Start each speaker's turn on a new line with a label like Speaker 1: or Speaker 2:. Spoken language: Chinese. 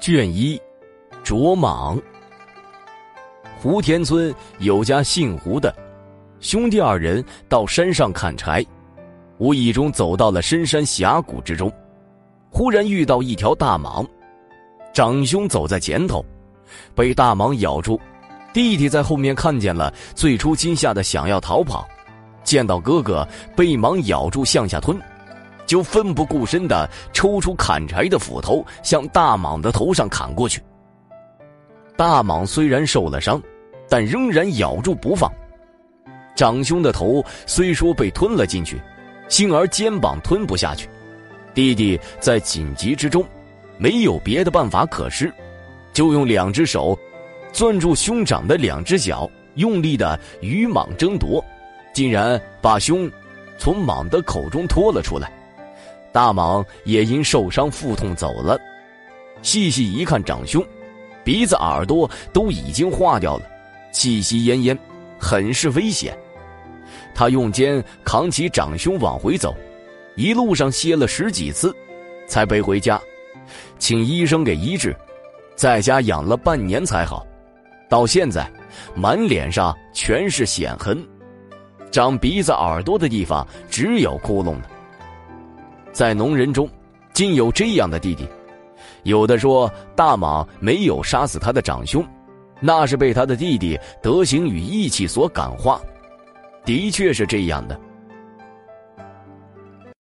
Speaker 1: 卷一，卓莽。胡田村有家姓胡的兄弟二人到山上砍柴，无意中走到了深山峡谷之中，忽然遇到一条大蟒，长兄走在前头，被大蟒咬住，弟弟在后面看见了，最初惊吓的想要逃跑，见到哥哥被蟒咬住向下吞。就奋不顾身的抽出砍柴的斧头，向大蟒的头上砍过去。大蟒虽然受了伤，但仍然咬住不放。长兄的头虽说被吞了进去，幸而肩膀吞不下去。弟弟在紧急之中，没有别的办法可施，就用两只手攥住兄长的两只脚，用力的与蟒争夺，竟然把兄从蟒的口中拖了出来。大蟒也因受伤腹痛走了。细细一看，长兄鼻子、耳朵都已经化掉了，气息奄奄，很是危险。他用肩扛起长兄往回走，一路上歇了十几次，才背回家，请医生给医治，在家养了半年才好。到现在，满脸上全是癣痕，长鼻子、耳朵的地方只有窟窿了。在农人中，竟有这样的弟弟。有的说大蟒没有杀死他的长兄，那是被他的弟弟德行与义气所感化。的确是这样的。